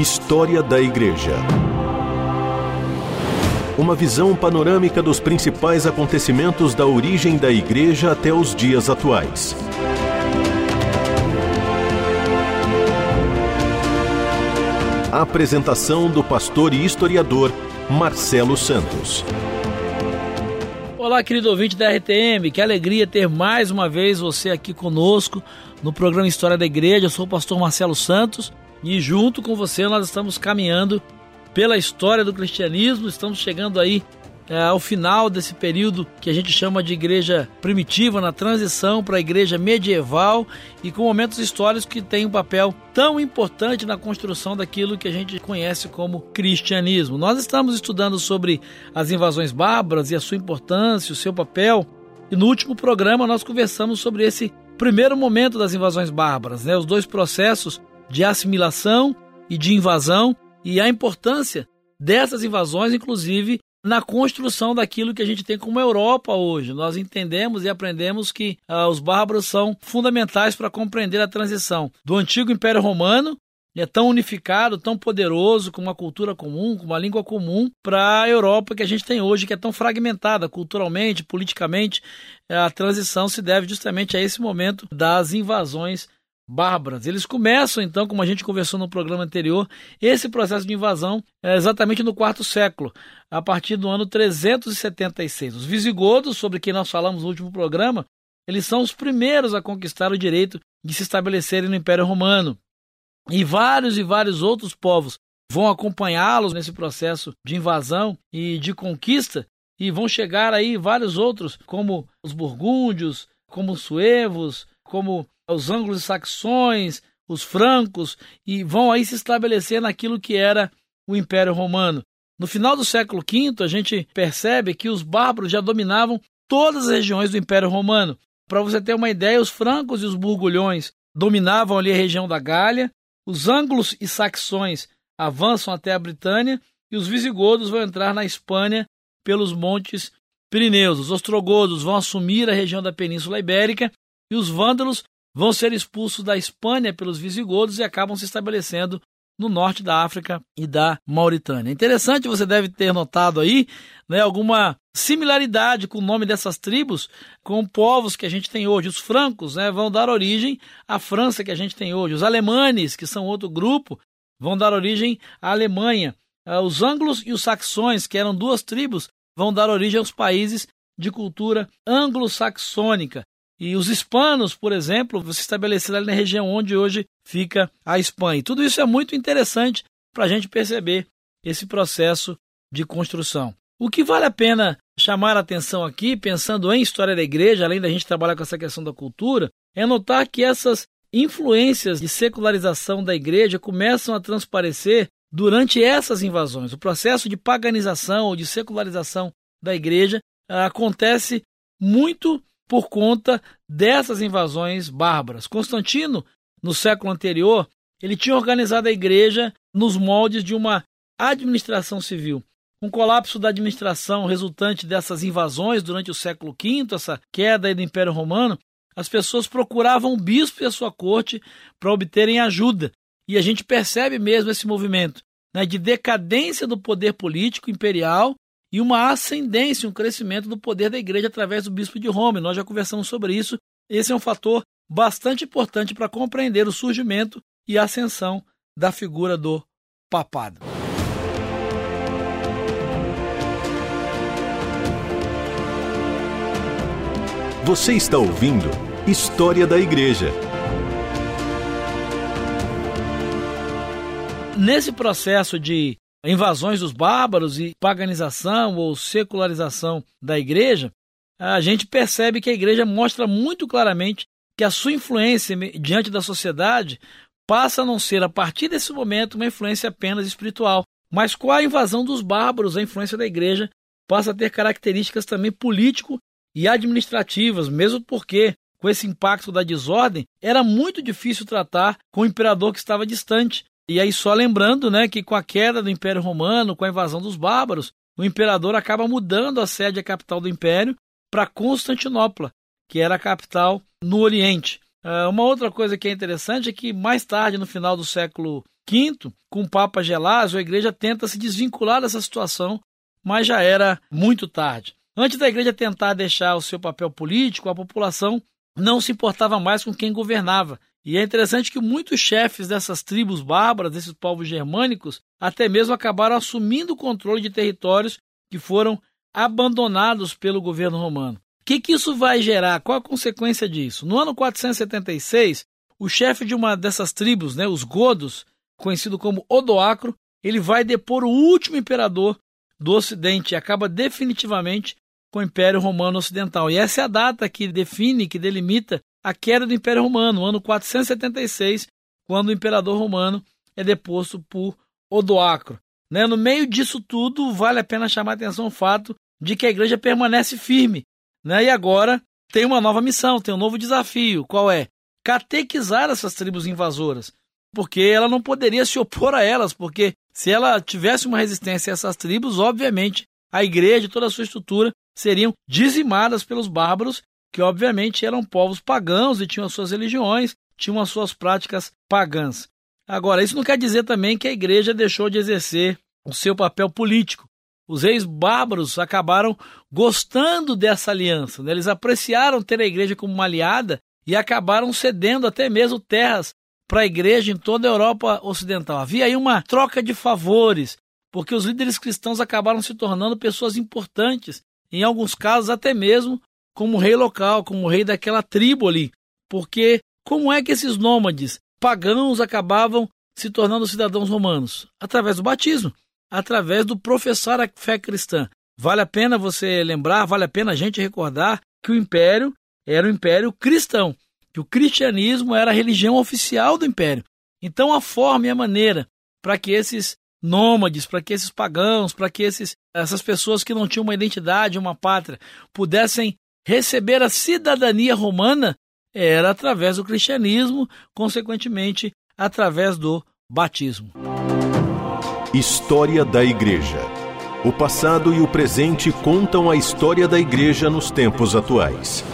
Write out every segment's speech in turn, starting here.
História da Igreja. Uma visão panorâmica dos principais acontecimentos da origem da Igreja até os dias atuais. Apresentação do pastor e historiador Marcelo Santos. Olá, querido ouvinte da RTM, que alegria ter mais uma vez você aqui conosco no programa História da Igreja. Eu sou o pastor Marcelo Santos e junto com você nós estamos caminhando pela história do cristianismo, estamos chegando aí é, ao final desse período que a gente chama de igreja primitiva, na transição para a igreja medieval e com momentos históricos que têm um papel tão importante na construção daquilo que a gente conhece como cristianismo. Nós estamos estudando sobre as invasões bárbaras e a sua importância, o seu papel, e no último programa nós conversamos sobre esse primeiro momento das invasões bárbaras, né? os dois processos de assimilação e de invasão e a importância dessas invasões, inclusive na construção daquilo que a gente tem como Europa hoje. Nós entendemos e aprendemos que ah, os bárbaros são fundamentais para compreender a transição do antigo Império Romano, é tão unificado, tão poderoso, com uma cultura comum, com uma língua comum, para a Europa que a gente tem hoje, que é tão fragmentada culturalmente, politicamente. A transição se deve justamente a esse momento das invasões bárbaras. Eles começam, então, como a gente conversou no programa anterior, esse processo de invasão é exatamente no quarto século, a partir do ano 376. Os visigodos, sobre quem nós falamos no último programa, eles são os primeiros a conquistar o direito de se estabelecerem no Império Romano. E vários e vários outros povos vão acompanhá-los nesse processo de invasão e de conquista, e vão chegar aí vários outros, como os burgúndios, como os suevos, como os anglo-saxões, os francos, e vão aí se estabelecer naquilo que era o Império Romano. No final do século V, a gente percebe que os bárbaros já dominavam todas as regiões do Império Romano. Para você ter uma ideia, os francos e os burgulhões dominavam ali a região da Gália, os anglos e saxões avançam até a Britânia e os visigodos vão entrar na Espanha pelos montes Pirineus. Os ostrogodos vão assumir a região da Península Ibérica e os vândalos vão ser expulsos da Espanha pelos visigodos e acabam se estabelecendo no norte da África e da Mauritânia. Interessante, você deve ter notado aí né, alguma similaridade com o nome dessas tribos com povos que a gente tem hoje. Os francos né, vão dar origem à França que a gente tem hoje. Os alemanes, que são outro grupo, vão dar origem à Alemanha. Ah, os anglos e os saxões, que eram duas tribos, vão dar origem aos países de cultura anglo-saxônica. E os hispanos, por exemplo, se estabeleceram ali na região onde hoje fica a Espanha. E tudo isso é muito interessante para a gente perceber esse processo de construção. O que vale a pena chamar a atenção aqui, pensando em história da igreja, além da gente trabalhar com essa questão da cultura, é notar que essas influências de secularização da igreja começam a transparecer durante essas invasões. O processo de paganização ou de secularização da igreja ah, acontece muito por conta dessas invasões bárbaras. Constantino, no século anterior, ele tinha organizado a igreja nos moldes de uma administração civil. O colapso da administração resultante dessas invasões durante o século V, essa queda do Império Romano, as pessoas procuravam o bispo e a sua corte para obterem ajuda. E a gente percebe mesmo esse movimento né, de decadência do poder político imperial e uma ascendência, um crescimento do poder da igreja através do bispo de Roma. Nós já conversamos sobre isso. Esse é um fator bastante importante para compreender o surgimento e a ascensão da figura do papado. Você está ouvindo História da Igreja. Nesse processo de invasões dos bárbaros e paganização ou secularização da igreja, a gente percebe que a igreja mostra muito claramente que a sua influência diante da sociedade passa a não ser, a partir desse momento, uma influência apenas espiritual. Mas com a invasão dos bárbaros, a influência da igreja passa a ter características também político e administrativas, mesmo porque, com esse impacto da desordem, era muito difícil tratar com o imperador que estava distante. E aí, só lembrando né, que com a queda do Império Romano, com a invasão dos bárbaros, o imperador acaba mudando a sede, a capital do império, para Constantinopla, que era a capital no Oriente. Uh, uma outra coisa que é interessante é que mais tarde, no final do século V, com o Papa Gelásio, a igreja tenta se desvincular dessa situação, mas já era muito tarde. Antes da igreja tentar deixar o seu papel político, a população não se importava mais com quem governava. E é interessante que muitos chefes dessas tribos bárbaras, desses povos germânicos, até mesmo acabaram assumindo o controle de territórios que foram abandonados pelo governo romano. O que, que isso vai gerar? Qual a consequência disso? No ano 476, o chefe de uma dessas tribos, né, os Godos, conhecido como Odoacro, ele vai depor o último imperador do Ocidente e acaba definitivamente com o Império Romano Ocidental. E essa é a data que define, que delimita a queda do Império Romano, ano 476, quando o imperador romano é deposto por Odoacro. Né? No meio disso tudo, vale a pena chamar a atenção o fato de que a igreja permanece firme. Né? E agora tem uma nova missão, tem um novo desafio. Qual é? Catequizar essas tribos invasoras. Porque ela não poderia se opor a elas, porque se ela tivesse uma resistência a essas tribos, obviamente a igreja e toda a sua estrutura seriam dizimadas pelos bárbaros, que obviamente eram povos pagãos e tinham as suas religiões, tinham as suas práticas pagãs. Agora, isso não quer dizer também que a igreja deixou de exercer o seu papel político. Os reis bárbaros acabaram gostando dessa aliança, né? eles apreciaram ter a igreja como uma aliada e acabaram cedendo até mesmo terras para a igreja em toda a Europa Ocidental. Havia aí uma troca de favores, porque os líderes cristãos acabaram se tornando pessoas importantes, em alguns casos até mesmo como rei local, como rei daquela tribo ali. Porque como é que esses nômades pagãos acabavam se tornando cidadãos romanos? Através do batismo, através do professar a fé cristã. Vale a pena você lembrar, vale a pena a gente recordar que o império era o império cristão, que o cristianismo era a religião oficial do império. Então a forma e a maneira para que esses nômades, para que esses pagãos, para que esses, essas pessoas que não tinham uma identidade, uma pátria, pudessem receber a cidadania romana era através do cristianismo, consequentemente, através do batismo. História da Igreja. O passado e o presente contam a história da Igreja nos tempos atuais.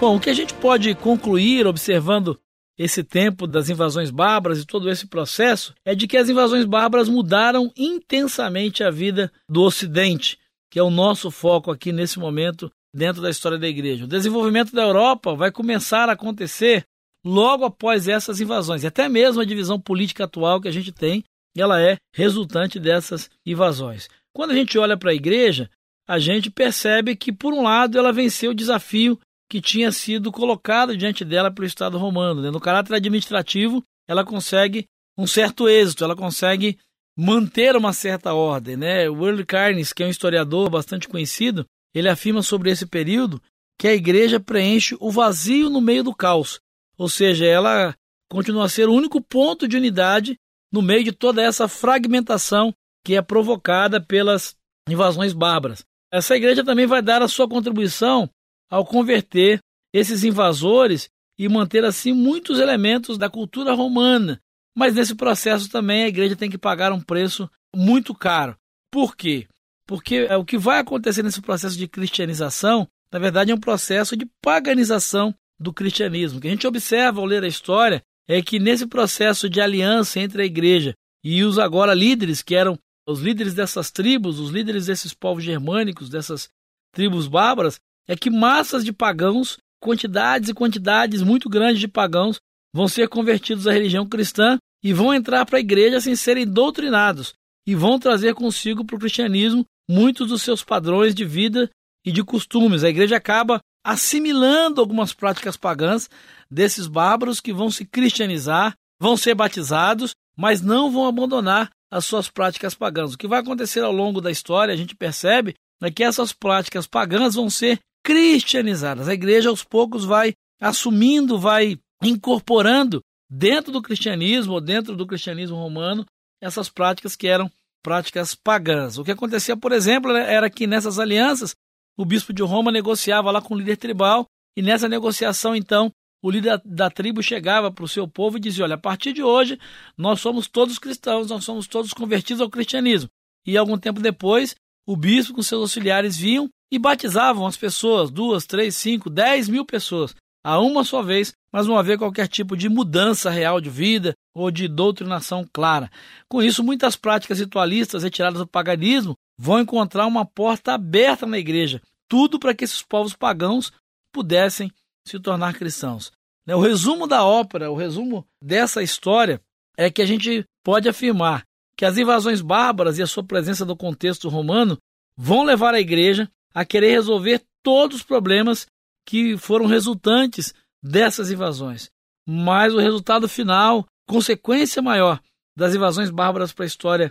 Bom, o que a gente pode concluir observando esse tempo das invasões bárbaras e todo esse processo é de que as invasões bárbaras mudaram intensamente a vida do Ocidente, que é o nosso foco aqui nesse momento dentro da história da igreja. O desenvolvimento da Europa vai começar a acontecer logo após essas invasões. E até mesmo a divisão política atual que a gente tem, ela é resultante dessas invasões. Quando a gente olha para a igreja, a gente percebe que, por um lado, ela venceu o desafio que tinha sido colocado diante dela pelo Estado romano. Né? No caráter administrativo, ela consegue um certo êxito, ela consegue manter uma certa ordem. Né? O Earl Carnes, que é um historiador bastante conhecido, ele afirma sobre esse período que a igreja preenche o vazio no meio do caos, ou seja, ela continua a ser o único ponto de unidade no meio de toda essa fragmentação que é provocada pelas invasões bárbaras. Essa igreja também vai dar a sua contribuição ao converter esses invasores e manter assim muitos elementos da cultura romana. Mas nesse processo também a igreja tem que pagar um preço muito caro. Por quê? Porque é, o que vai acontecer nesse processo de cristianização, na verdade, é um processo de paganização do cristianismo. O que a gente observa ao ler a história é que nesse processo de aliança entre a igreja e os agora líderes, que eram os líderes dessas tribos, os líderes desses povos germânicos, dessas tribos bárbaras, é que massas de pagãos, quantidades e quantidades muito grandes de pagãos, vão ser convertidos à religião cristã e vão entrar para a igreja sem serem doutrinados e vão trazer consigo para o cristianismo muitos dos seus padrões de vida e de costumes. A igreja acaba assimilando algumas práticas pagãs desses bárbaros que vão se cristianizar, vão ser batizados, mas não vão abandonar as suas práticas pagãs. O que vai acontecer ao longo da história, a gente percebe, é que essas práticas pagãs vão ser cristianizadas. A igreja aos poucos vai assumindo, vai incorporando dentro do cristianismo, dentro do cristianismo romano, essas práticas que eram práticas pagãs. O que acontecia, por exemplo, né, era que nessas alianças o bispo de Roma negociava lá com o líder tribal e nessa negociação, então, o líder da tribo chegava para o seu povo e dizia: Olha, a partir de hoje nós somos todos cristãos, nós somos todos convertidos ao cristianismo. E algum tempo depois, o bispo com seus auxiliares vinham e batizavam as pessoas, duas, três, cinco, dez mil pessoas. A uma só vez, mas não haver qualquer tipo de mudança real de vida ou de doutrinação clara. Com isso, muitas práticas ritualistas retiradas do paganismo vão encontrar uma porta aberta na igreja, tudo para que esses povos pagãos pudessem se tornar cristãos. Né, o resumo da ópera, o resumo dessa história é que a gente pode afirmar que as invasões bárbaras e a sua presença no contexto romano vão levar a igreja a querer resolver todos os problemas que foram resultantes dessas invasões. Mas o resultado final, consequência maior das invasões bárbaras para a história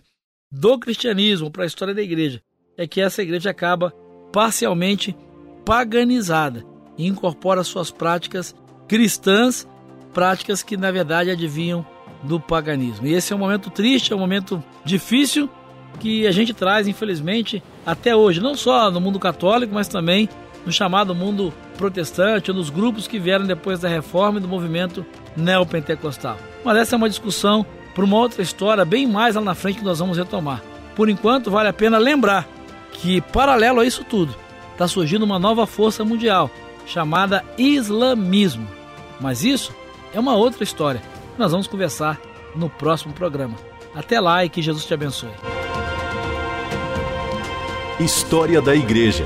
do cristianismo, para a história da igreja, é que essa igreja acaba parcialmente paganizada e incorpora suas práticas cristãs, práticas que na verdade adivinham do paganismo. E esse é um momento triste, é um momento difícil que a gente traz, infelizmente, até hoje, não só no mundo católico, mas também no chamado mundo protestante, ou nos grupos que vieram depois da reforma e do movimento neopentecostal. Mas essa é uma discussão para uma outra história, bem mais lá na frente que nós vamos retomar. Por enquanto, vale a pena lembrar que, paralelo a isso tudo, está surgindo uma nova força mundial chamada islamismo. Mas isso é uma outra história. Nós vamos conversar no próximo programa. Até lá e que Jesus te abençoe. História da Igreja.